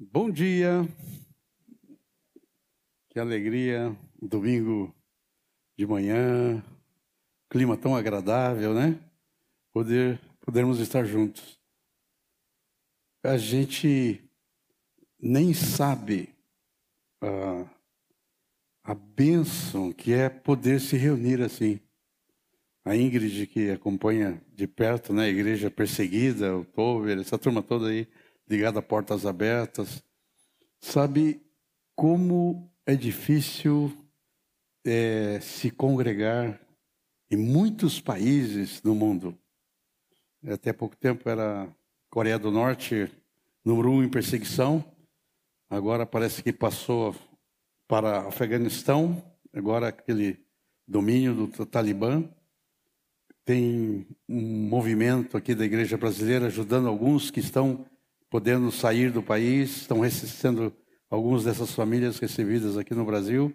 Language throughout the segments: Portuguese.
Bom dia, que alegria, domingo de manhã, clima tão agradável, né? Poder, podermos estar juntos. A gente nem sabe a, a bênção que é poder se reunir assim. A Ingrid, que acompanha de perto né, a igreja perseguida, o Tover, essa turma toda aí, ligada a portas abertas, sabe como é difícil é, se congregar em muitos países do mundo. Até pouco tempo era Coreia do Norte, número um em perseguição, agora parece que passou para Afeganistão, agora aquele domínio do Talibã. Tem um movimento aqui da igreja brasileira ajudando alguns que estão podendo sair do país, estão sendo algumas dessas famílias recebidas aqui no Brasil.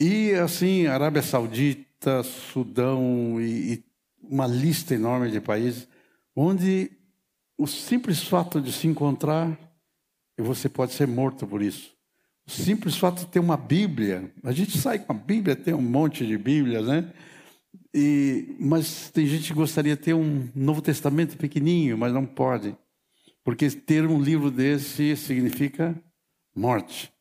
E assim, Arábia Saudita, Sudão e, e uma lista enorme de países onde o simples fato de se encontrar, você pode ser morto por isso. O simples fato de ter uma Bíblia, a gente sai com a Bíblia, tem um monte de Bíblias, né? E, mas tem gente que gostaria de ter um Novo Testamento pequenininho, mas não pode. Porque ter um livro desse significa morte.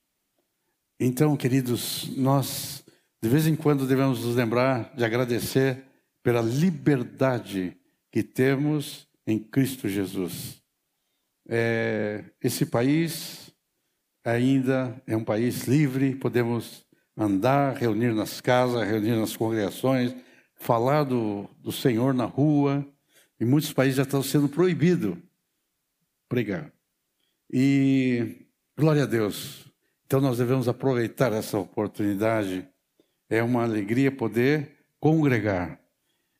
Então, queridos, nós de vez em quando devemos nos lembrar de agradecer pela liberdade que temos em Cristo Jesus. É, esse país ainda é um país livre, podemos andar, reunir nas casas, reunir nas congregações, falar do, do Senhor na rua. Em muitos países já está sendo proibido pregar. E glória a Deus. Então nós devemos aproveitar essa oportunidade. É uma alegria poder congregar.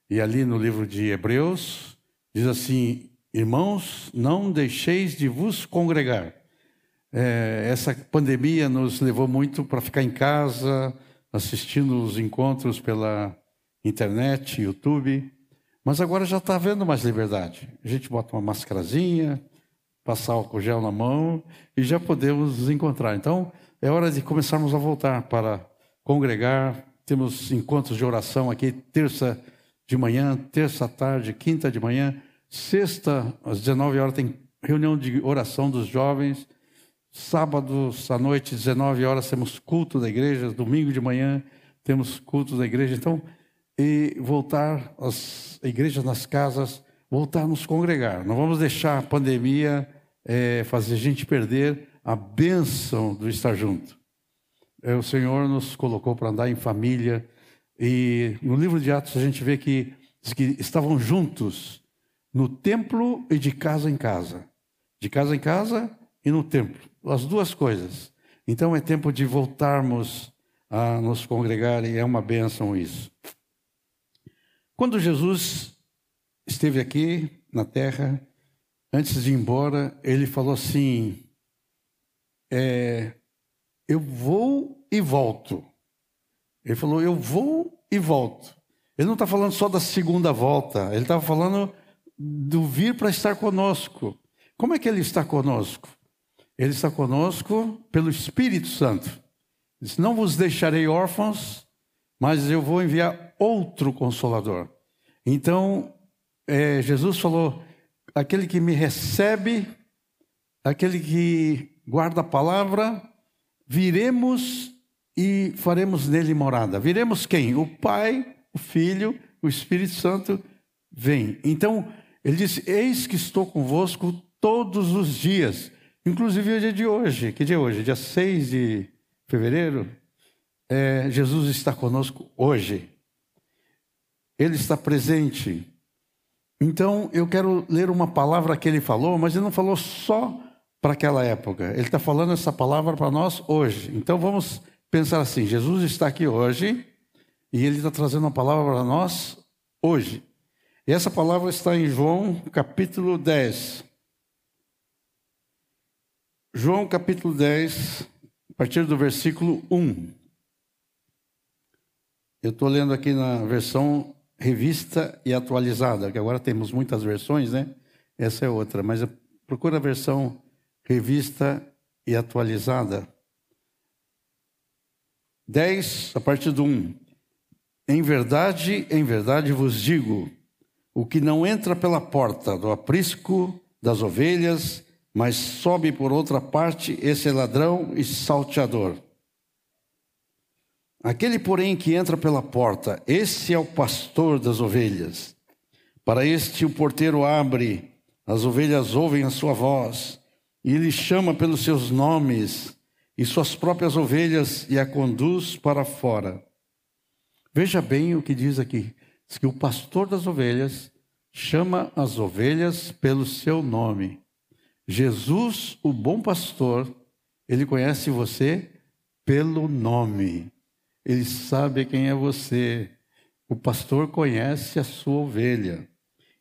E ali no livro de Hebreus diz assim: Irmãos, não deixeis de vos congregar. É, essa pandemia nos levou muito para ficar em casa, assistindo os encontros pela internet, YouTube. Mas agora já está havendo mais liberdade. A gente bota uma mascarazinha, passar álcool gel na mão e já podemos nos encontrar. Então, é hora de começarmos a voltar para congregar. Temos encontros de oração aqui, terça de manhã, terça tarde, quinta de manhã, sexta às 19 horas tem reunião de oração dos jovens. Sábado à noite, 19 horas, temos culto da igreja. Domingo de manhã, temos culto da igreja. Então, e voltar às igrejas nas casas, voltar a nos congregar. Não vamos deixar a pandemia é, fazer a gente perder a bênção do estar junto. É, o Senhor nos colocou para andar em família, e no livro de Atos a gente vê que, que estavam juntos no templo e de casa em casa. De casa em casa e no templo. As duas coisas. Então é tempo de voltarmos a nos congregar e é uma bênção isso. Quando Jesus esteve aqui na terra, antes de ir embora, ele falou assim: é, Eu vou e volto. Ele falou: Eu vou e volto. Ele não está falando só da segunda volta, ele estava falando do vir para estar conosco. Como é que ele está conosco? Ele está conosco pelo Espírito Santo. Ele disse, não vos deixarei órfãos, mas eu vou enviar outro consolador. Então, é, Jesus falou: aquele que me recebe, aquele que guarda a palavra, viremos e faremos nele morada. Viremos quem? O Pai, o Filho, o Espírito Santo vem. Então, ele disse: Eis que estou convosco todos os dias, inclusive o dia de hoje. Que dia é hoje? Dia 6 de fevereiro? É, Jesus está conosco hoje. Ele está presente. Então, eu quero ler uma palavra que ele falou, mas ele não falou só para aquela época. Ele está falando essa palavra para nós hoje. Então, vamos pensar assim: Jesus está aqui hoje e ele está trazendo uma palavra para nós hoje. E essa palavra está em João capítulo 10. João capítulo 10, a partir do versículo 1. Eu estou lendo aqui na versão revista e atualizada, que agora temos muitas versões, né? Essa é outra, mas procura a versão revista e atualizada. 10, a partir do 1. Em verdade, em verdade vos digo: o que não entra pela porta do aprisco das ovelhas, mas sobe por outra parte, esse é ladrão e salteador. Aquele, porém, que entra pela porta, esse é o pastor das ovelhas. Para este o porteiro abre, as ovelhas ouvem a sua voz, e ele chama pelos seus nomes, e suas próprias ovelhas e a conduz para fora. Veja bem o que diz aqui: diz que o pastor das ovelhas chama as ovelhas pelo seu nome. Jesus, o bom pastor, ele conhece você pelo nome. Ele sabe quem é você. O pastor conhece a sua ovelha.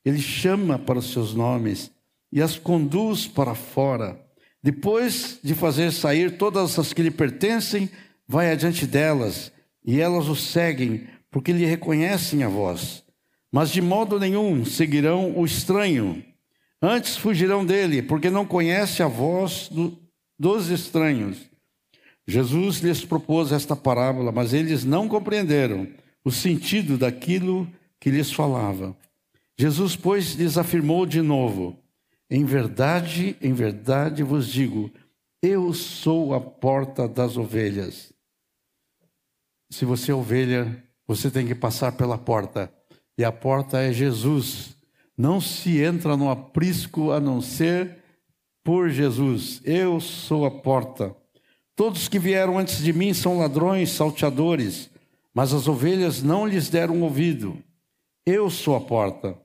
Ele chama para os seus nomes e as conduz para fora. Depois de fazer sair todas as que lhe pertencem, vai adiante delas, e elas o seguem, porque lhe reconhecem a voz. Mas de modo nenhum seguirão o estranho. Antes fugirão dele, porque não conhece a voz do, dos estranhos. Jesus lhes propôs esta parábola, mas eles não compreenderam o sentido daquilo que lhes falava. Jesus, pois, lhes afirmou de novo: Em verdade, em verdade vos digo, eu sou a porta das ovelhas. Se você é ovelha, você tem que passar pela porta, e a porta é Jesus. Não se entra no aprisco a não ser por Jesus. Eu sou a porta. Todos que vieram antes de mim são ladrões, salteadores, mas as ovelhas não lhes deram ouvido. Eu sou a porta.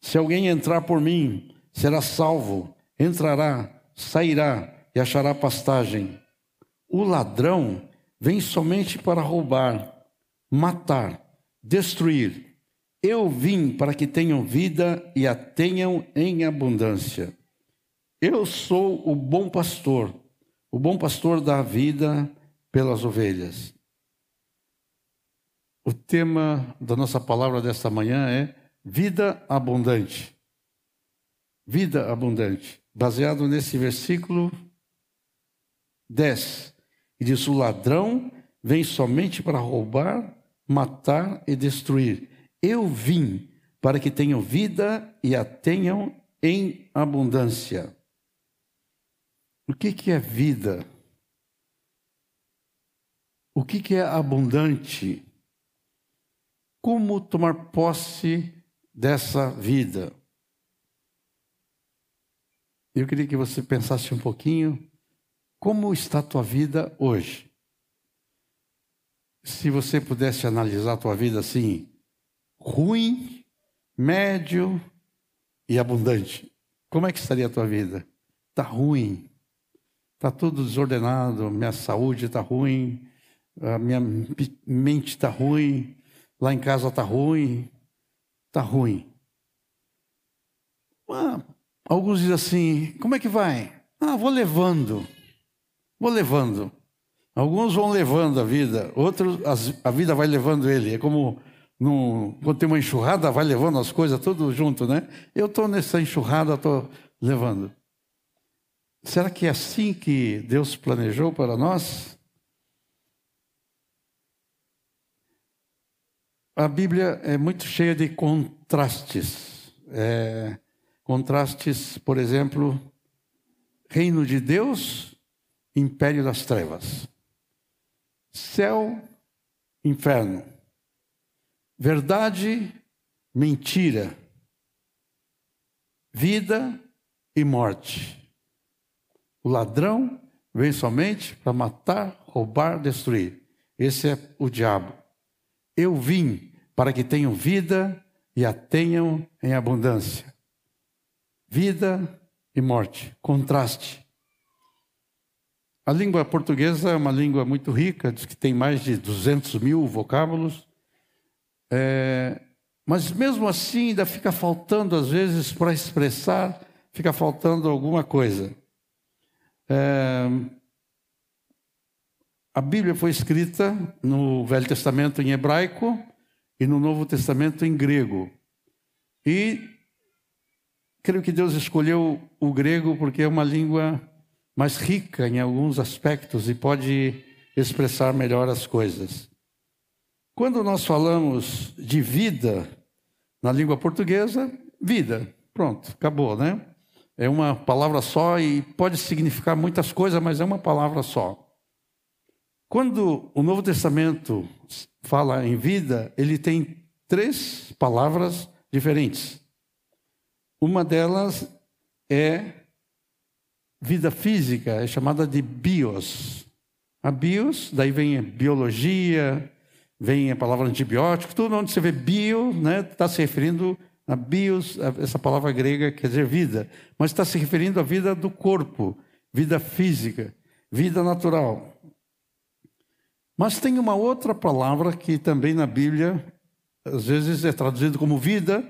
Se alguém entrar por mim, será salvo, entrará, sairá e achará pastagem. O ladrão vem somente para roubar, matar, destruir. Eu vim para que tenham vida e a tenham em abundância. Eu sou o bom pastor. O bom pastor dá vida pelas ovelhas. O tema da nossa palavra desta manhã é vida abundante. Vida abundante. Baseado nesse versículo 10. E diz: O ladrão vem somente para roubar, matar e destruir. Eu vim para que tenham vida e a tenham em abundância. O que, que é vida? O que, que é abundante? Como tomar posse dessa vida? Eu queria que você pensasse um pouquinho como está a tua vida hoje. Se você pudesse analisar a tua vida assim, ruim, médio e abundante, como é que estaria a tua vida? Está ruim, Está tudo desordenado, minha saúde está ruim, a minha mente está ruim, lá em casa está ruim, está ruim. Ah, alguns dizem assim: como é que vai? Ah, vou levando, vou levando. Alguns vão levando a vida, outros a vida vai levando ele. É como quando tem uma enxurrada, vai levando as coisas tudo junto, né? Eu estou nessa enxurrada, estou levando. Será que é assim que Deus planejou para nós? A Bíblia é muito cheia de contrastes. É, contrastes, por exemplo, reino de Deus, império das trevas. Céu, inferno. Verdade, mentira. Vida e morte. O ladrão vem somente para matar, roubar, destruir. Esse é o diabo. Eu vim para que tenham vida e a tenham em abundância. Vida e morte, contraste. A língua portuguesa é uma língua muito rica, diz que tem mais de 200 mil vocábulos, é, mas mesmo assim ainda fica faltando, às vezes, para expressar, fica faltando alguma coisa. É, a Bíblia foi escrita no Velho Testamento em hebraico e no Novo Testamento em grego. E creio que Deus escolheu o grego porque é uma língua mais rica em alguns aspectos e pode expressar melhor as coisas. Quando nós falamos de vida na língua portuguesa, vida, pronto, acabou, né? É uma palavra só e pode significar muitas coisas, mas é uma palavra só. Quando o Novo Testamento fala em vida, ele tem três palavras diferentes. Uma delas é vida física, é chamada de bios. A bios, daí vem a biologia, vem a palavra antibiótico, tudo onde você vê bio, né, está se referindo a bios, essa palavra grega quer dizer vida, mas está se referindo à vida do corpo, vida física, vida natural. Mas tem uma outra palavra que também na Bíblia, às vezes é traduzido como vida,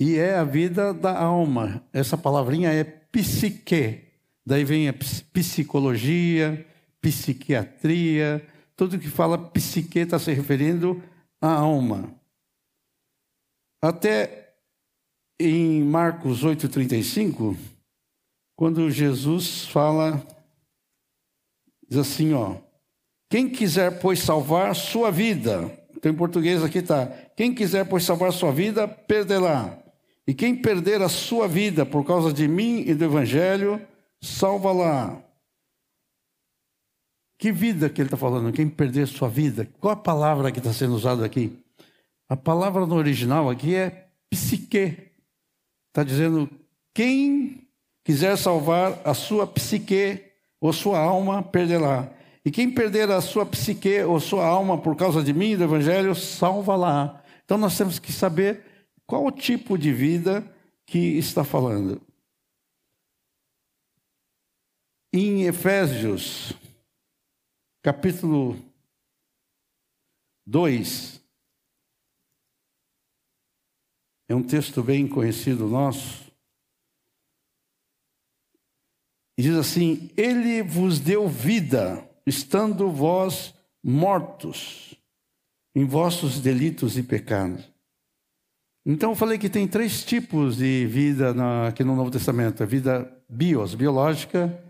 e é a vida da alma. Essa palavrinha é psique. Daí vem a psicologia, psiquiatria, tudo que fala psique está se referindo à alma. Até em Marcos 8,35, quando Jesus fala, diz assim, ó, quem quiser, pois, salvar sua vida, então em português aqui está, quem quiser, pois, salvar sua vida, perderá. E quem perder a sua vida por causa de mim e do Evangelho, salva-la. Que vida que ele está falando? Quem perder sua vida? Qual a palavra que está sendo usada aqui? A palavra no original aqui é psique. Está dizendo, quem quiser salvar a sua psique ou sua alma, perderá. E quem perder a sua psique ou sua alma por causa de mim do Evangelho, salva-la. Então nós temos que saber qual o tipo de vida que está falando. Em Efésios, capítulo 2, é um texto bem conhecido nosso. E diz assim: Ele vos deu vida estando vós mortos em vossos delitos e pecados. Então eu falei que tem três tipos de vida na, aqui no Novo Testamento: a vida bios, biológica,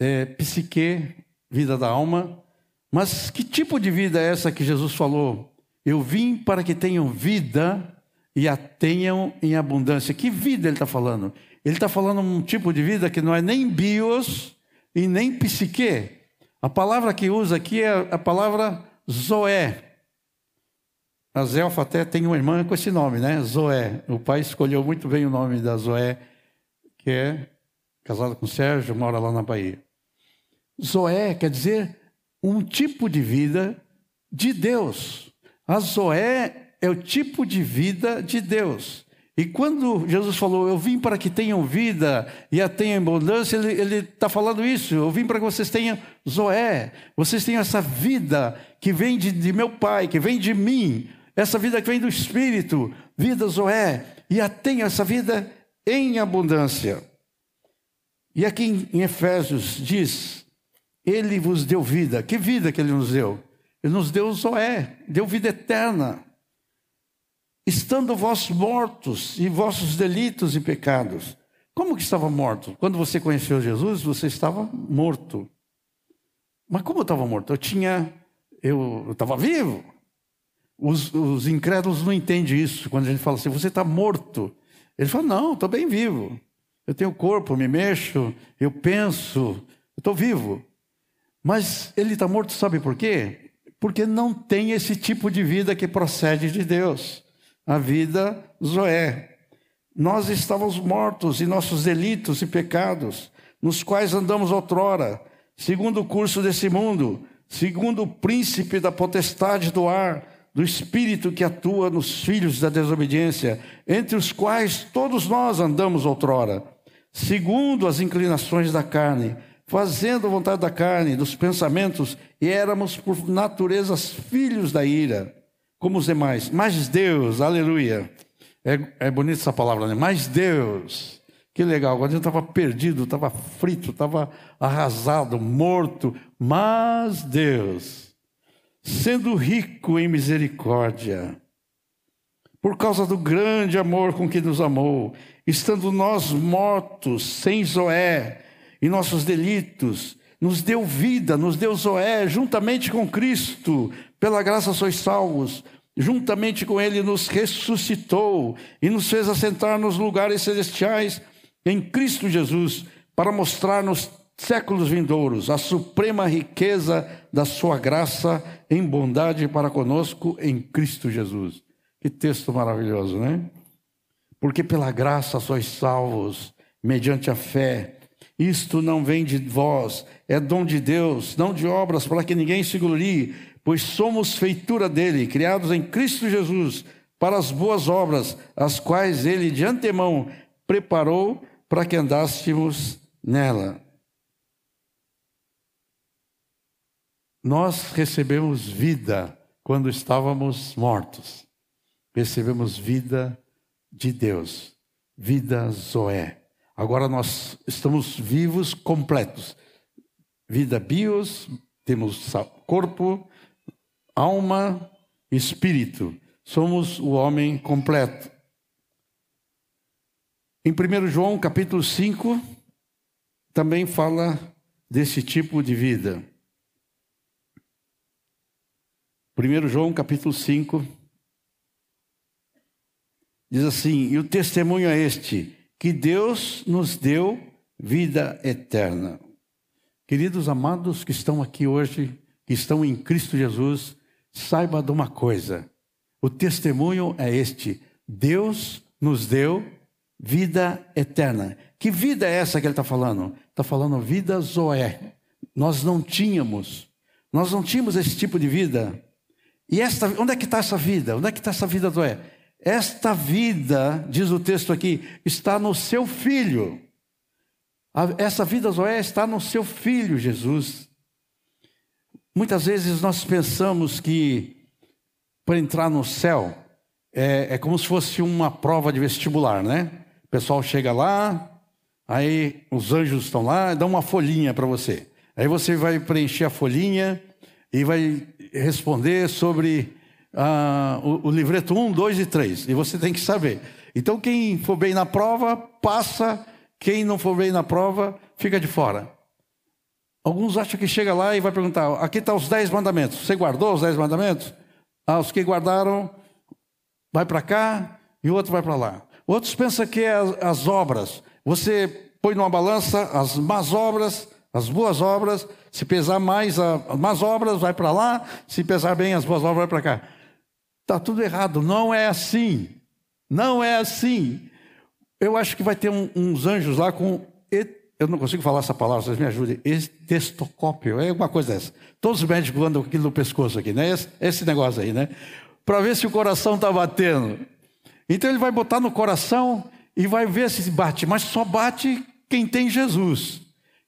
é, psique, vida da alma. Mas que tipo de vida é essa que Jesus falou? Eu vim para que tenham vida e a tenham em abundância. Que vida ele está falando? Ele está falando um tipo de vida que não é nem bios e nem psique. A palavra que usa aqui é a palavra Zoé. A Zelfa até tem uma irmã com esse nome, né? Zoé. O pai escolheu muito bem o nome da Zoé, que é casada com o Sérgio, mora lá na Bahia. Zoé quer dizer um tipo de vida de Deus. A Zoé é o tipo de vida de Deus. E quando Jesus falou, eu vim para que tenham vida e a tenham em abundância, ele está falando isso. Eu vim para que vocês tenham Zoé, vocês tenham essa vida que vem de, de, meu Pai, que vem de mim, essa vida que vem do Espírito, vida Zoé, e a tenham essa vida em abundância. E aqui em Efésios diz: Ele vos deu vida. Que vida que Ele nos deu? Ele nos deu Zoé, deu vida eterna estando vós mortos em vossos delitos e pecados. Como que estava morto? Quando você conheceu Jesus, você estava morto. Mas como eu estava morto? Eu tinha, eu estava vivo. Os, os, incrédulos não entendem isso. Quando a gente fala assim, você está morto. Ele fala, não, estou bem vivo. Eu tenho corpo, me mexo, eu penso, estou vivo. Mas ele está morto, sabe por quê? Porque não tem esse tipo de vida que procede de Deus a vida Zoé. Nós estávamos mortos em nossos delitos e pecados, nos quais andamos outrora, segundo o curso desse mundo, segundo o príncipe da potestade do ar, do espírito que atua nos filhos da desobediência, entre os quais todos nós andamos outrora, segundo as inclinações da carne, fazendo a vontade da carne, dos pensamentos, e éramos por natureza filhos da ira como os demais. Mas Deus, aleluia. É, é bonita essa palavra, né? Mas Deus. Que legal. Quando eu estava perdido, estava frito, estava arrasado, morto. Mas Deus, sendo rico em misericórdia, por causa do grande amor com que nos amou, estando nós mortos, sem Zoé, em nossos delitos, nos deu vida, nos deu Zoé, juntamente com Cristo, pela graça sois salvos, juntamente com Ele nos ressuscitou e nos fez assentar nos lugares celestiais em Cristo Jesus, para mostrar nos séculos vindouros a suprema riqueza da Sua graça em bondade para conosco em Cristo Jesus. Que texto maravilhoso, né? Porque pela graça sois salvos, mediante a fé. Isto não vem de vós, é dom de Deus, não de obras, para que ninguém se glorie, pois somos feitura dele, criados em Cristo Jesus, para as boas obras, as quais ele de antemão preparou para que andássemos nela. Nós recebemos vida quando estávamos mortos. Recebemos vida de Deus, vida Zoé. Agora nós estamos vivos, completos. Vida bios, temos corpo, alma, espírito. Somos o homem completo. Em 1 João capítulo 5, também fala desse tipo de vida. 1 João capítulo 5 diz assim: E o testemunho é este que Deus nos deu vida eterna. Queridos amados que estão aqui hoje, que estão em Cristo Jesus, saiba de uma coisa: o testemunho é este: Deus nos deu vida eterna. Que vida é essa que ele está falando? Está falando vida Zoé. Nós não tínhamos, nós não tínhamos esse tipo de vida. E esta, onde é que está essa vida? Onde é que está essa vida Zoé? Esta vida, diz o texto aqui, está no seu filho. Essa vida, Zoé, está no seu filho, Jesus. Muitas vezes nós pensamos que para entrar no céu é, é, como se fosse uma prova de vestibular, né? O pessoal chega lá, aí os anjos estão lá, dão uma folhinha para você. Aí você vai preencher a folhinha e vai responder sobre ah, o, o livreto 1, 2 e 3. E você tem que saber. Então, quem for bem na prova, passa. Quem não for bem na prova, fica de fora. Alguns acham que chega lá e vai perguntar: aqui estão tá os 10 mandamentos. Você guardou os 10 mandamentos? Ah, os que guardaram, vai para cá e o outro vai para lá. Outros pensam que é as, as obras. Você põe numa balança as más obras, as boas obras. Se pesar mais as más obras, vai para lá. Se pesar bem as boas obras, vai para cá. Está tudo errado, não é assim. Não é assim. Eu acho que vai ter um, uns anjos lá com. Eu não consigo falar essa palavra, vocês me ajudem. Estestocópio, é uma coisa dessa. Todos os médicos andam com aquilo no pescoço aqui, né? Esse, esse negócio aí, né? Para ver se o coração está batendo. Então ele vai botar no coração e vai ver se bate, mas só bate quem tem Jesus.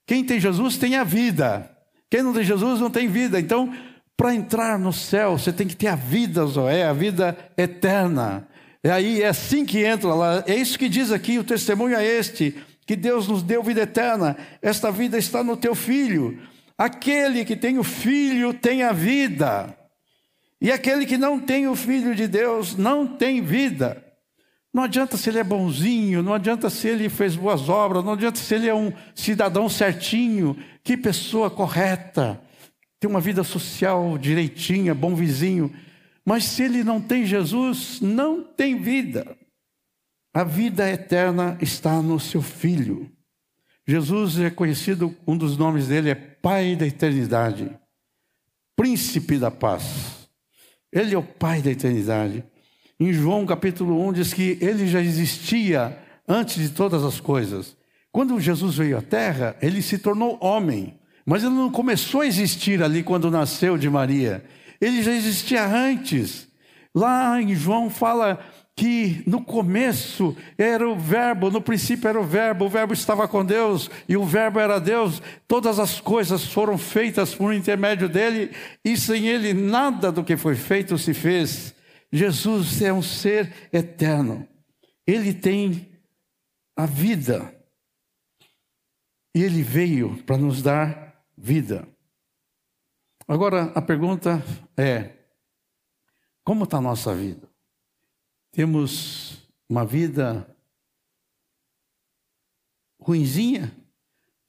Quem tem Jesus tem a vida. Quem não tem Jesus não tem vida. Então para entrar no céu, você tem que ter a vida, Zoé, a vida eterna. E aí é assim que entra lá. É isso que diz aqui, o testemunho é este: que Deus nos deu vida eterna. Esta vida está no teu filho. Aquele que tem o filho tem a vida. E aquele que não tem o filho de Deus não tem vida. Não adianta se ele é bonzinho, não adianta se ele fez boas obras, não adianta se ele é um cidadão certinho, que pessoa correta tem uma vida social direitinha, bom vizinho, mas se ele não tem Jesus, não tem vida. A vida eterna está no seu Filho. Jesus é conhecido, um dos nomes dele é Pai da eternidade, Príncipe da paz. Ele é o Pai da eternidade. Em João capítulo 1 diz que ele já existia antes de todas as coisas. Quando Jesus veio à terra, ele se tornou homem. Mas ele não começou a existir ali quando nasceu de Maria. Ele já existia antes. Lá em João fala que no começo era o Verbo, no princípio era o Verbo, o Verbo estava com Deus e o Verbo era Deus. Todas as coisas foram feitas por intermédio dele e sem ele nada do que foi feito se fez. Jesus é um ser eterno. Ele tem a vida. E ele veio para nos dar vida. Agora a pergunta é: como está a nossa vida? Temos uma vida ruinzinha?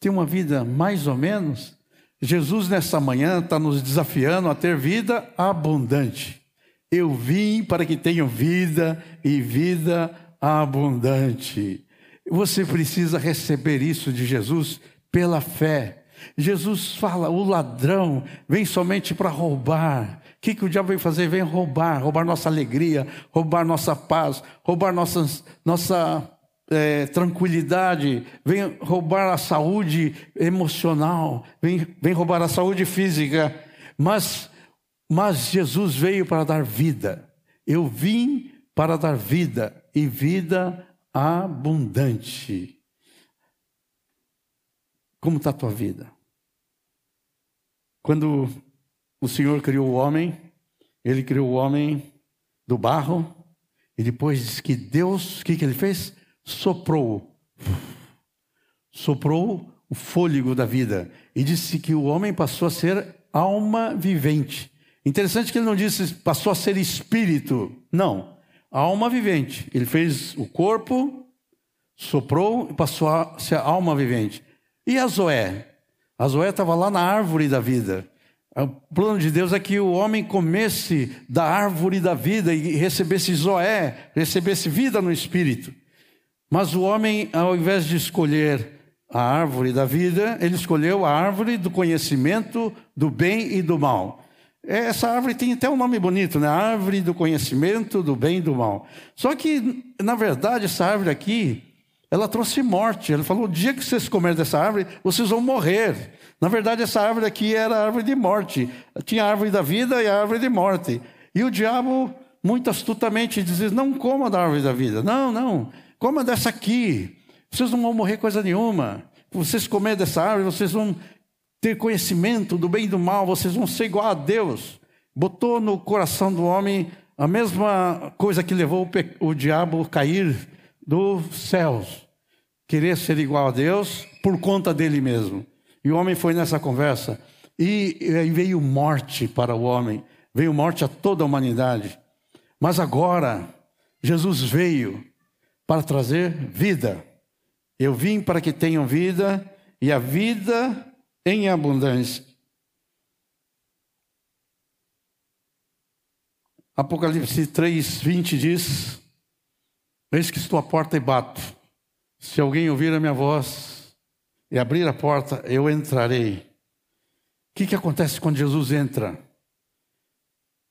tem uma vida mais ou menos, Jesus nessa manhã está nos desafiando a ter vida abundante. Eu vim para que tenham vida e vida abundante. Você precisa receber isso de Jesus pela fé. Jesus fala: o ladrão vem somente para roubar. Que, que o diabo vem fazer? Vem roubar, roubar nossa alegria, roubar nossa paz, roubar nossas, nossa é, tranquilidade, vem roubar a saúde emocional, vem, vem roubar a saúde física. Mas, mas Jesus veio para dar vida. Eu vim para dar vida e vida abundante. Como está a tua vida? Quando o Senhor criou o homem, ele criou o homem do barro, e depois diz que Deus, o que, que ele fez? Soprou. Soprou o fôlego da vida. E disse que o homem passou a ser alma vivente. Interessante que ele não disse passou a ser espírito. Não alma vivente. Ele fez o corpo, soprou e passou a ser alma vivente. E a Zoé? A Zoé estava lá na árvore da vida. O plano de Deus é que o homem comesse da árvore da vida e recebesse Zoé, recebesse vida no espírito. Mas o homem, ao invés de escolher a árvore da vida, ele escolheu a árvore do conhecimento do bem e do mal. Essa árvore tem até um nome bonito, né? Árvore do conhecimento do bem e do mal. Só que, na verdade, essa árvore aqui, ela trouxe morte. Ele falou: o dia que vocês comerem dessa árvore, vocês vão morrer. Na verdade, essa árvore aqui era a árvore de morte. Tinha a árvore da vida e a árvore de morte. E o diabo, muito astutamente, dizia: não coma da árvore da vida. Não, não. Coma dessa aqui. Vocês não vão morrer coisa nenhuma. Vocês comerem dessa árvore, vocês vão ter conhecimento do bem e do mal, vocês vão ser igual a Deus. Botou no coração do homem a mesma coisa que levou o, o diabo a cair dos céus. Querer ser igual a Deus por conta dele mesmo. E o homem foi nessa conversa. E, e veio morte para o homem, veio morte a toda a humanidade. Mas agora, Jesus veio para trazer vida. Eu vim para que tenham vida e a vida em abundância. Apocalipse 3, 20 diz: Eis que estou à porta e bato. Se alguém ouvir a minha voz e abrir a porta, eu entrarei. O que, que acontece quando Jesus entra?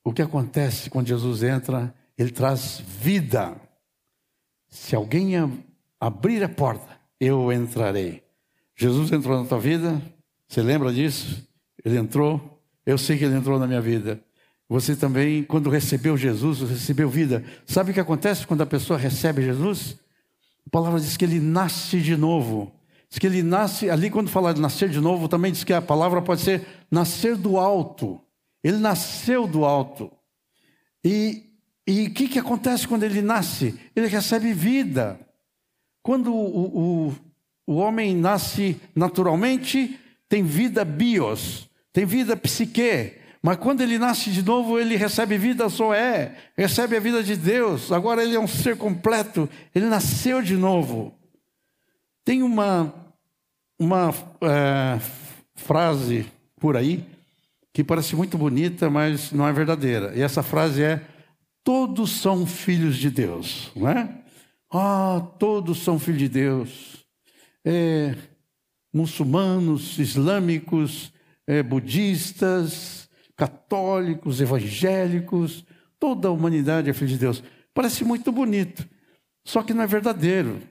O que acontece quando Jesus entra? Ele traz vida. Se alguém abrir a porta, eu entrarei. Jesus entrou na tua vida, você lembra disso? Ele entrou, eu sei que ele entrou na minha vida. Você também, quando recebeu Jesus, recebeu vida. Sabe o que acontece quando a pessoa recebe Jesus? A palavra diz que ele nasce de novo. Diz que ele nasce, ali quando fala de nascer de novo, também diz que a palavra pode ser nascer do alto. Ele nasceu do alto. E o que, que acontece quando ele nasce? Ele recebe vida. Quando o, o, o homem nasce naturalmente, tem vida bios, tem vida psique. Mas quando ele nasce de novo, ele recebe vida zoé, recebe a vida de Deus. Agora ele é um ser completo, ele nasceu de novo. Tem uma, uma é, frase por aí que parece muito bonita, mas não é verdadeira. E essa frase é: Todos são filhos de Deus, não é? Ah, todos são filhos de Deus. É, muçulmanos, islâmicos, é, budistas, católicos, evangélicos, toda a humanidade é filho de Deus. Parece muito bonito, só que não é verdadeiro.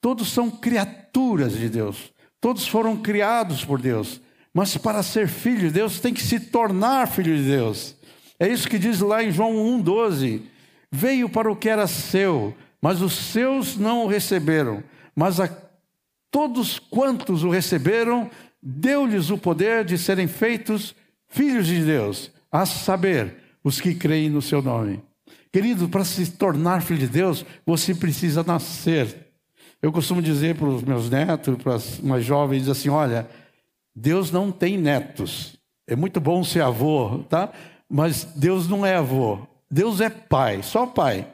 Todos são criaturas de Deus, todos foram criados por Deus, mas para ser filho de Deus tem que se tornar filho de Deus. É isso que diz lá em João 1,12: Veio para o que era seu, mas os seus não o receberam, mas a todos quantos o receberam, deu-lhes o poder de serem feitos filhos de Deus, a saber, os que creem no seu nome. Querido, para se tornar filho de Deus, você precisa nascer. Eu costumo dizer para os meus netos, para as mais jovens, assim: olha, Deus não tem netos. É muito bom ser avô, tá? Mas Deus não é avô. Deus é pai, só pai.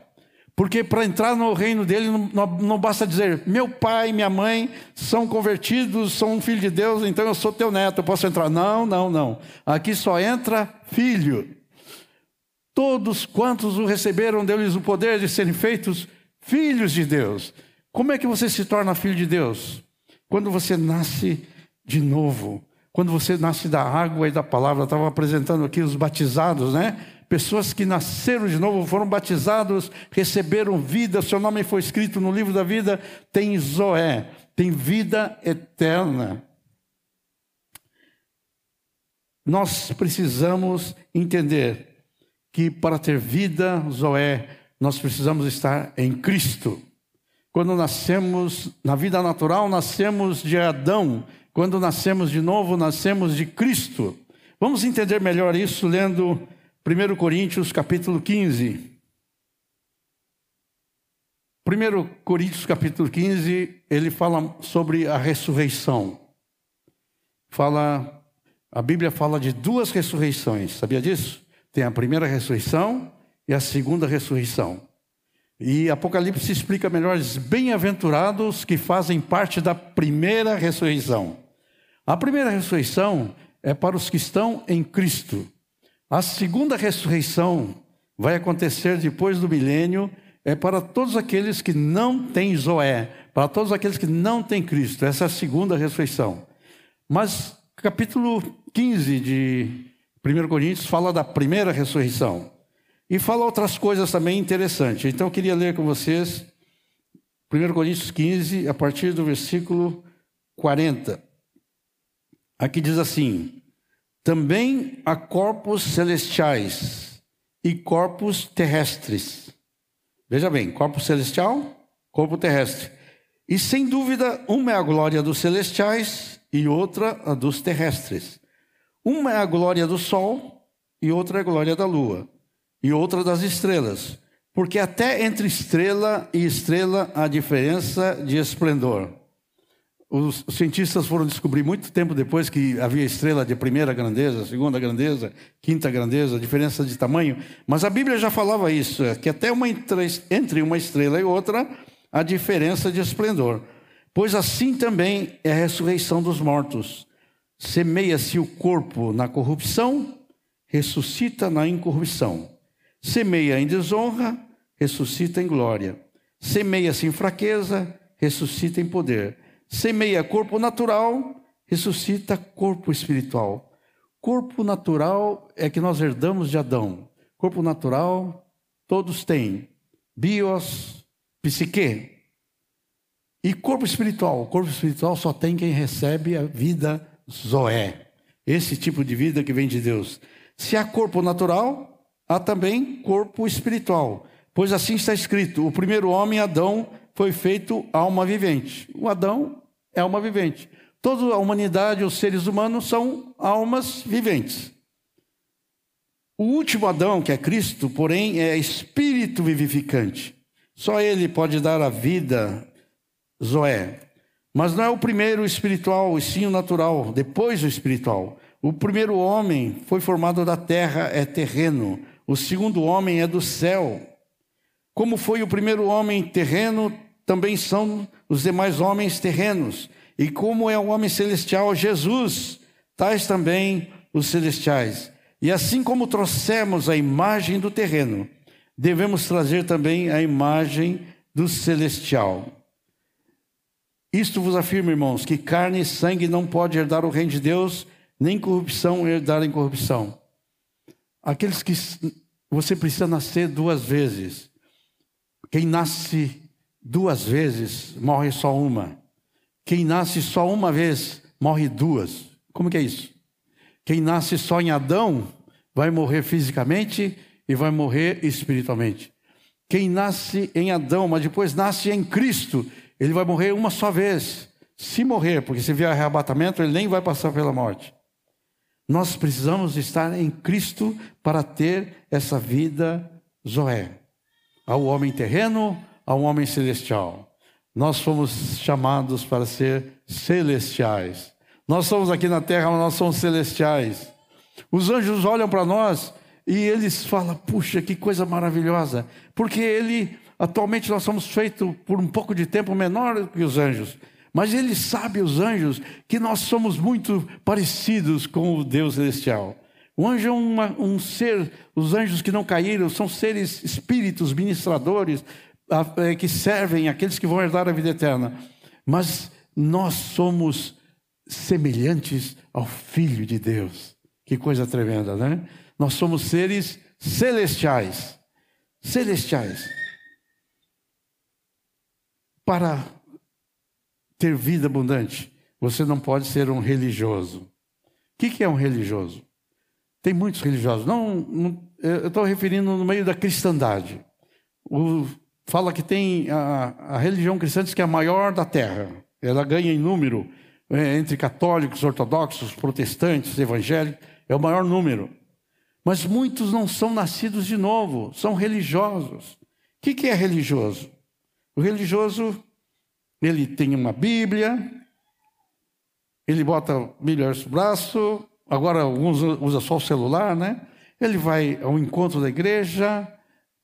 Porque para entrar no reino dele não, não, basta dizer, meu pai e minha mãe são convertidos, são um filho de Deus, então eu sou teu neto, eu posso entrar. Não, não, não. Aqui só entra filho. Todos quantos o receberam, deu-lhes o poder de serem feitos filhos de Deus. Como é que você se torna filho de Deus? Quando você nasce de novo. Quando você nasce da água e da palavra, estava apresentando aqui os batizados, né? Pessoas que nasceram de novo, foram batizados, receberam vida, seu nome foi escrito no livro da vida, tem Zoé, tem vida eterna. Nós precisamos entender que para ter vida, Zoé, nós precisamos estar em Cristo. Quando nascemos na vida natural, nascemos de Adão, quando nascemos de novo, nascemos de Cristo. Vamos entender melhor isso lendo 1 Coríntios capítulo 15. 1 Coríntios capítulo 15, ele fala sobre a ressurreição. Fala, a Bíblia fala de duas ressurreições, sabia disso? Tem a primeira ressurreição e a segunda ressurreição. E Apocalipse explica melhor: bem-aventurados que fazem parte da primeira ressurreição. A primeira ressurreição é para os que estão em Cristo. A segunda ressurreição vai acontecer depois do milênio, é para todos aqueles que não têm Zoé, para todos aqueles que não têm Cristo. Essa é a segunda ressurreição. Mas capítulo 15 de 1 Coríntios fala da primeira ressurreição. E fala outras coisas também interessantes. Então eu queria ler com vocês 1 Coríntios 15, a partir do versículo 40. Aqui diz assim: também há corpos celestiais e corpos terrestres. Veja bem, corpo celestial, corpo terrestre. E sem dúvida, uma é a glória dos celestiais e outra a dos terrestres. Uma é a glória do sol e outra é a glória da lua, e outra das estrelas. Porque até entre estrela e estrela há diferença de esplendor. Os cientistas foram descobrir muito tempo depois que havia estrela de primeira grandeza, segunda grandeza, quinta grandeza, diferença de tamanho. Mas a Bíblia já falava isso, que até uma, entre uma estrela e outra há diferença de esplendor. Pois assim também é a ressurreição dos mortos. Semeia-se o corpo na corrupção, ressuscita na incorrupção. Semeia em desonra, ressuscita em glória. Semeia-se em fraqueza, ressuscita em poder semeia corpo natural, ressuscita corpo espiritual. Corpo natural é que nós herdamos de Adão. Corpo natural, todos têm. Bios, psique. E corpo espiritual? Corpo espiritual só tem quem recebe a vida Zoé. Esse tipo de vida que vem de Deus. Se há corpo natural, há também corpo espiritual. Pois assim está escrito: o primeiro homem, Adão, foi feito alma vivente. O Adão é alma vivente. Toda a humanidade, os seres humanos, são almas viventes. O último Adão, que é Cristo, porém, é espírito vivificante. Só ele pode dar a vida, Zoé. Mas não é o primeiro espiritual, e sim o natural, depois o espiritual. O primeiro homem foi formado da terra, é terreno. O segundo homem é do céu. Como foi o primeiro homem terreno, também são os demais homens terrenos. E como é o homem celestial, Jesus, tais também os celestiais. E assim como trouxemos a imagem do terreno, devemos trazer também a imagem do celestial. Isto vos afirma, irmãos, que carne e sangue não pode herdar o reino de Deus, nem corrupção herdar incorrupção. Aqueles que você precisa nascer duas vezes. Quem nasce duas vezes, morre só uma. Quem nasce só uma vez, morre duas. Como que é isso? Quem nasce só em Adão, vai morrer fisicamente e vai morrer espiritualmente. Quem nasce em Adão, mas depois nasce em Cristo, ele vai morrer uma só vez. Se morrer, porque se vier arrebatamento, ele nem vai passar pela morte. Nós precisamos estar em Cristo para ter essa vida Zoé. Ao homem terreno, a um homem celestial. Nós fomos chamados para ser celestiais. Nós somos aqui na terra, mas nós somos celestiais. Os anjos olham para nós e eles falam: puxa, que coisa maravilhosa, porque ele atualmente nós somos feitos por um pouco de tempo menor que os anjos. Mas ele sabe, os anjos, que nós somos muito parecidos com o Deus celestial. O anjo é uma, um ser, os anjos que não caíram, são seres espíritos, ministradores, que servem aqueles que vão herdar a vida eterna. Mas nós somos semelhantes ao Filho de Deus. Que coisa tremenda, né? Nós somos seres celestiais. Celestiais. Para ter vida abundante, você não pode ser um religioso. O que é um religioso? Tem muitos religiosos. Não, não eu estou referindo no meio da cristandade. O, fala que tem a, a religião cristã diz que é a maior da terra. Ela ganha em número é, entre católicos, ortodoxos, protestantes, evangélicos, é o maior número. Mas muitos não são nascidos de novo, são religiosos. O que, que é religioso? O religioso ele tem uma Bíblia, ele bota Bíblia no braço, agora usa, usa só o celular, né? Ele vai ao encontro da igreja,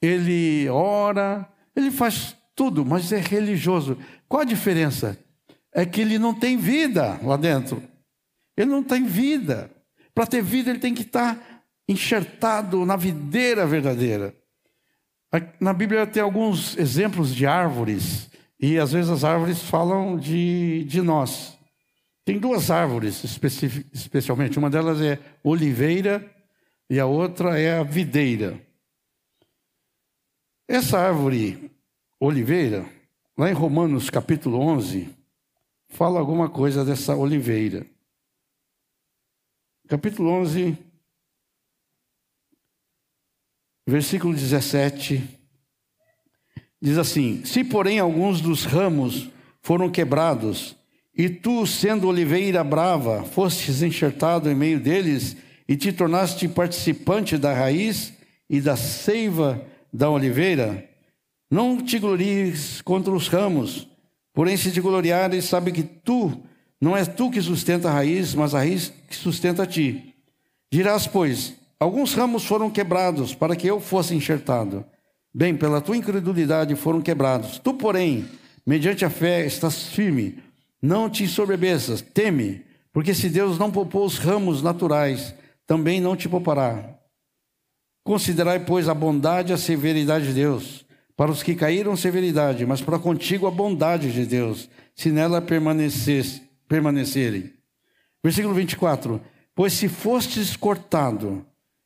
ele ora, ele faz tudo, mas é religioso. Qual a diferença? É que ele não tem vida lá dentro. Ele não tem vida. Para ter vida, ele tem que estar enxertado na videira verdadeira. Na Bíblia tem alguns exemplos de árvores e às vezes as árvores falam de, de nós. Tem duas árvores, especialmente. Uma delas é oliveira e a outra é a videira. Essa árvore oliveira, lá em Romanos capítulo 11, fala alguma coisa dessa oliveira. Capítulo 11, versículo 17 Diz assim: Se, porém, alguns dos ramos foram quebrados, e tu, sendo oliveira brava, fostes enxertado em meio deles, e te tornaste participante da raiz e da seiva da oliveira, não te glories contra os ramos, porém, se te gloriares, sabe que tu, não és tu que sustenta a raiz, mas a raiz que sustenta a ti. Dirás, pois, alguns ramos foram quebrados para que eu fosse enxertado. Bem, pela tua incredulidade foram quebrados. Tu, porém, mediante a fé, estás firme. Não te sobrebeças, teme, porque se Deus não poupou os ramos naturais, também não te poupará. Considerai, pois, a bondade e a severidade de Deus. Para os que caíram, severidade, mas para contigo a bondade de Deus, se nela permanecerem. Versículo 24: Pois se fostes cortado,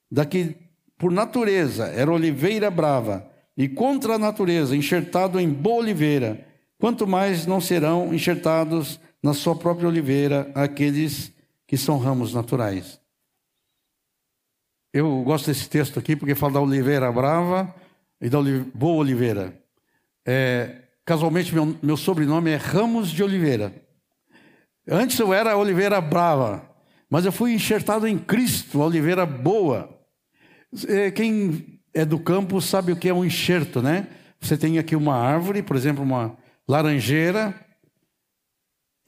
daqui por natureza era oliveira brava, e contra a natureza, enxertado em boa oliveira, quanto mais não serão enxertados na sua própria oliveira aqueles que são ramos naturais. Eu gosto desse texto aqui porque fala da oliveira brava e da boa oliveira. É, casualmente, meu, meu sobrenome é Ramos de Oliveira. Antes eu era Oliveira Brava, mas eu fui enxertado em Cristo, Oliveira Boa. É, quem é do campo sabe o que é um enxerto, né? Você tem aqui uma árvore, por exemplo, uma laranjeira,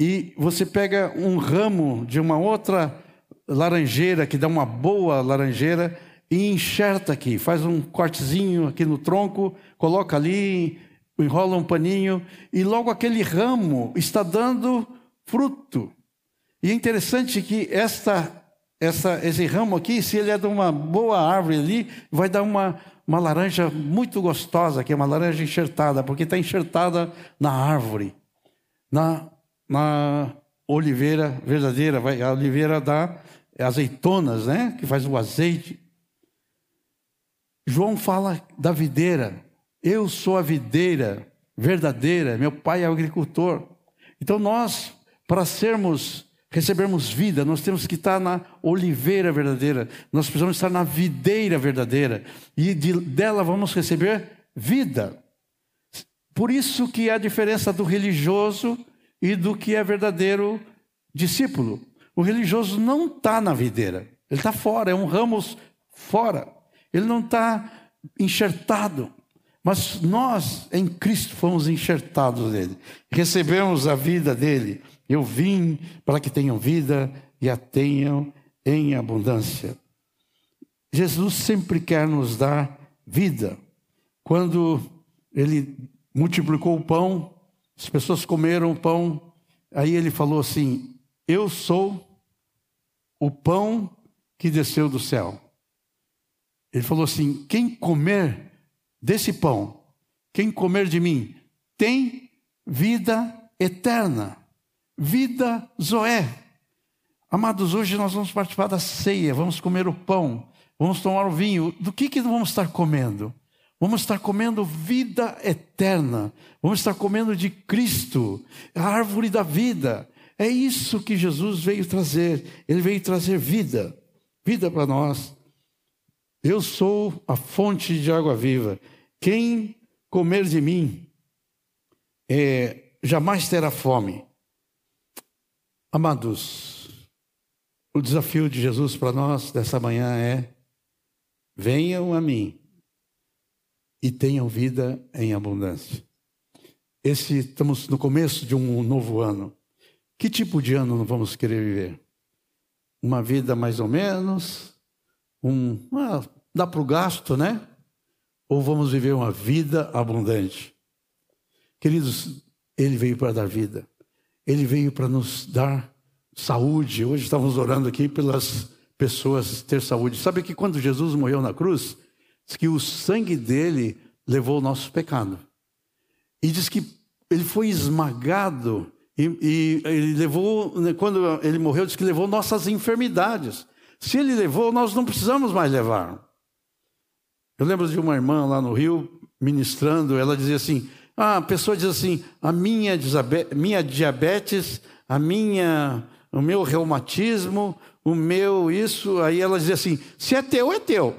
e você pega um ramo de uma outra laranjeira que dá uma boa laranjeira e enxerta aqui, faz um cortezinho aqui no tronco, coloca ali, enrola um paninho e logo aquele ramo está dando fruto. E é interessante que esta essa, esse ramo aqui, se ele é de uma boa árvore ali, vai dar uma, uma laranja muito gostosa, que é uma laranja enxertada, porque está enxertada na árvore, na, na oliveira verdadeira, vai, a oliveira dá azeitonas, né? Que faz o azeite. João fala da videira. Eu sou a videira verdadeira, meu pai é o agricultor. Então nós, para sermos recebermos vida, nós temos que estar na oliveira verdadeira, nós precisamos estar na videira verdadeira, e de, dela vamos receber vida. Por isso que há a diferença do religioso e do que é verdadeiro discípulo. O religioso não está na videira, ele está fora, é um ramo fora, ele não está enxertado. Mas nós, em Cristo, fomos enxertados nele, recebemos a vida dele. Eu vim para que tenham vida e a tenham em abundância. Jesus sempre quer nos dar vida. Quando ele multiplicou o pão, as pessoas comeram o pão, aí ele falou assim: Eu sou o pão que desceu do céu. Ele falou assim: Quem comer desse pão, quem comer de mim, tem vida eterna, vida Zoé. Amados, hoje nós vamos participar da ceia, vamos comer o pão, vamos tomar o vinho. Do que, que vamos estar comendo? Vamos estar comendo vida eterna, vamos estar comendo de Cristo, a árvore da vida. É isso que Jesus veio trazer, ele veio trazer vida, vida para nós. Eu sou a fonte de água viva. Quem comer de mim é, jamais terá fome. Amados, o desafio de Jesus para nós dessa manhã é: venham a mim e tenham vida em abundância. Esse estamos no começo de um novo ano. Que tipo de ano não vamos querer viver? Uma vida mais ou menos, um ah, dá para o gasto, né? Ou vamos viver uma vida abundante? Queridos, Ele veio para dar vida. Ele veio para nos dar saúde. Hoje estamos orando aqui pelas pessoas ter saúde. Sabe que quando Jesus morreu na cruz, Diz que o sangue dele levou o nosso pecado. E diz que ele foi esmagado e, e, ele levou, né, quando ele morreu, diz que levou nossas enfermidades. Se ele levou, nós não precisamos mais levar. Eu lembro de uma irmã lá no Rio ministrando, ela dizia assim: ah, a pessoa diz assim, a minha, minha diabetes, a minha, o meu reumatismo, o meu isso, aí ela dizia assim: se é teu, é teu.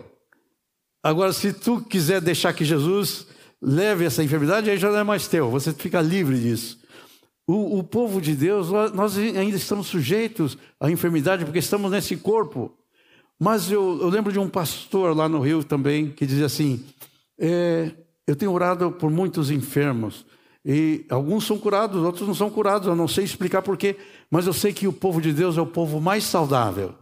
Agora, se tu quiser deixar que Jesus leve essa enfermidade, aí já não é mais teu, você fica livre disso. O, o povo de Deus, nós ainda estamos sujeitos à enfermidade, porque estamos nesse corpo. Mas eu, eu lembro de um pastor lá no Rio também, que dizia assim: é, Eu tenho orado por muitos enfermos, e alguns são curados, outros não são curados, eu não sei explicar porquê, mas eu sei que o povo de Deus é o povo mais saudável.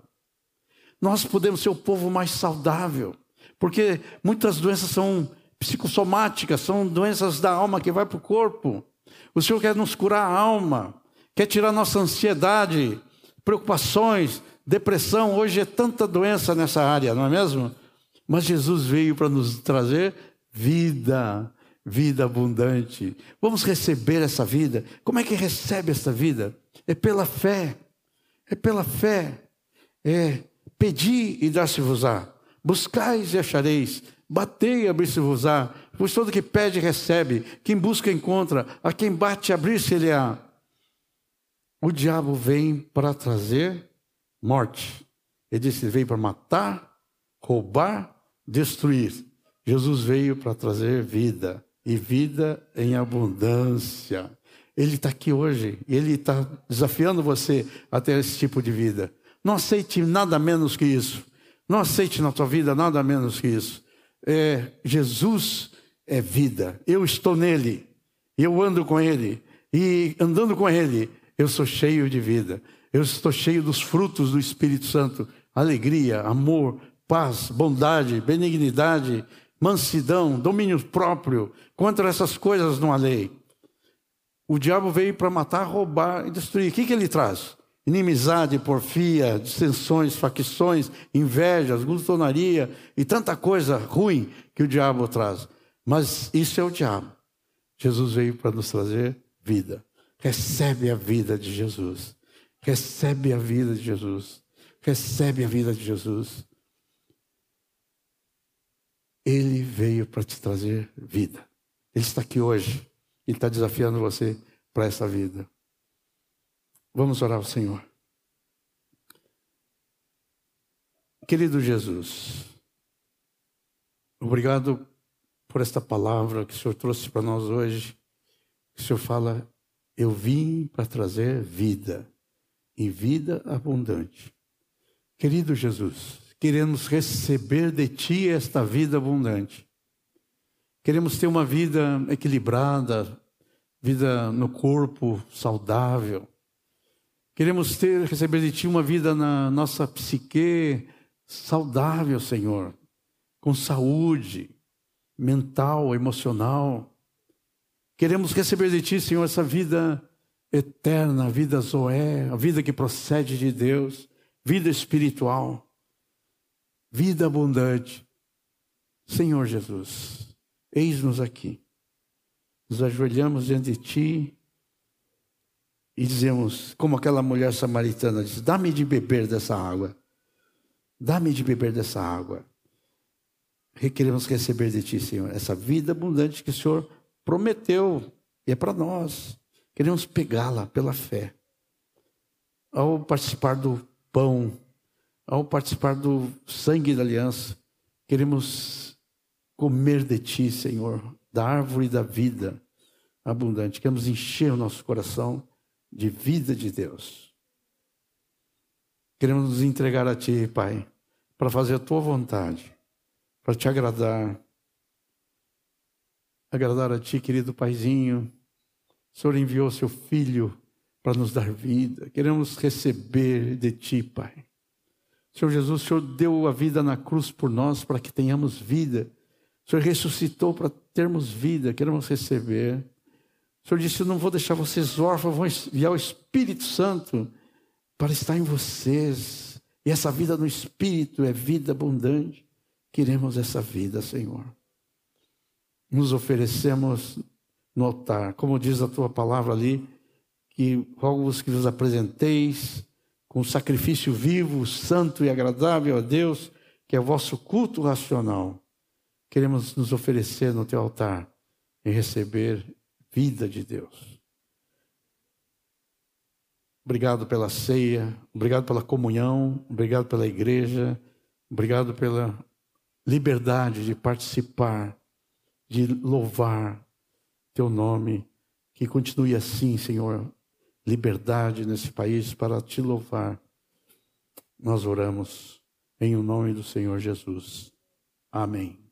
Nós podemos ser o povo mais saudável. Porque muitas doenças são psicossomáticas, são doenças da alma que vai para o corpo. O Senhor quer nos curar a alma, quer tirar nossa ansiedade, preocupações, depressão. Hoje é tanta doença nessa área, não é mesmo? Mas Jesus veio para nos trazer vida, vida abundante. Vamos receber essa vida. Como é que recebe essa vida? É pela fé. É pela fé. É pedir e dar-se-vos-á. Buscais e achareis, batei e abrir-se-vos-á, pois todo que pede recebe, quem busca encontra, a quem bate abrir-se-lhe-á. O diabo vem para trazer morte. Ele disse: veio para matar, roubar, destruir. Jesus veio para trazer vida, e vida em abundância. Ele está aqui hoje, ele está desafiando você a ter esse tipo de vida. Não aceite nada menos que isso. Não aceite na tua vida nada menos que isso. É, Jesus é vida. Eu estou nele. Eu ando com ele. E andando com ele, eu sou cheio de vida. Eu estou cheio dos frutos do Espírito Santo: alegria, amor, paz, bondade, benignidade, mansidão, domínio próprio. Contra essas coisas não há lei. O diabo veio para matar, roubar e destruir. O que, que ele traz? Inimizade, porfia, dissensões, facções, invejas, glutonaria e tanta coisa ruim que o diabo traz. Mas isso é o diabo. Jesus veio para nos trazer vida. Recebe a vida de Jesus. Recebe a vida de Jesus. Recebe a vida de Jesus. Ele veio para te trazer vida. Ele está aqui hoje. Ele está desafiando você para essa vida. Vamos orar ao Senhor. Querido Jesus, obrigado por esta palavra que o Senhor trouxe para nós hoje. O Senhor fala: Eu vim para trazer vida, e vida abundante. Querido Jesus, queremos receber de Ti esta vida abundante. Queremos ter uma vida equilibrada, vida no corpo saudável, Queremos ter, receber de Ti uma vida na nossa psique saudável, Senhor, com saúde mental, emocional. Queremos receber de Ti, Senhor, essa vida eterna, a vida Zoé, a vida que procede de Deus, vida espiritual, vida abundante. Senhor Jesus, eis-nos aqui. Nos ajoelhamos diante de Ti e dizemos, como aquela mulher samaritana diz: Dá-me de beber dessa água. Dá-me de beber dessa água. Requeremos receber de Ti, Senhor, essa vida abundante que o Senhor prometeu e é para nós. Queremos pegá-la pela fé. Ao participar do pão, ao participar do sangue da aliança, queremos comer de Ti, Senhor, da árvore da vida abundante. Queremos encher o nosso coração de vida de Deus. Queremos nos entregar a Ti, Pai, para fazer a Tua vontade, para Te agradar. Agradar a Ti, querido Paizinho. O Senhor enviou Seu Filho para nos dar vida. Queremos receber de Ti, Pai. Senhor Jesus, o Senhor deu a vida na cruz por nós para que tenhamos vida. O Senhor ressuscitou para termos vida. Queremos receber. O Senhor disse: Eu não vou deixar vocês órfãos, vou enviar o Espírito Santo para estar em vocês. E essa vida no Espírito é vida abundante. Queremos essa vida, Senhor. Nos oferecemos no altar, como diz a tua palavra ali, que rogo-vos que vos apresenteis com sacrifício vivo, santo e agradável a Deus, que é o vosso culto racional. Queremos nos oferecer no teu altar e receber vida de Deus. Obrigado pela ceia, obrigado pela comunhão, obrigado pela igreja, obrigado pela liberdade de participar, de louvar teu nome. Que continue assim, Senhor, liberdade nesse país para te louvar. Nós oramos em o nome do Senhor Jesus. Amém.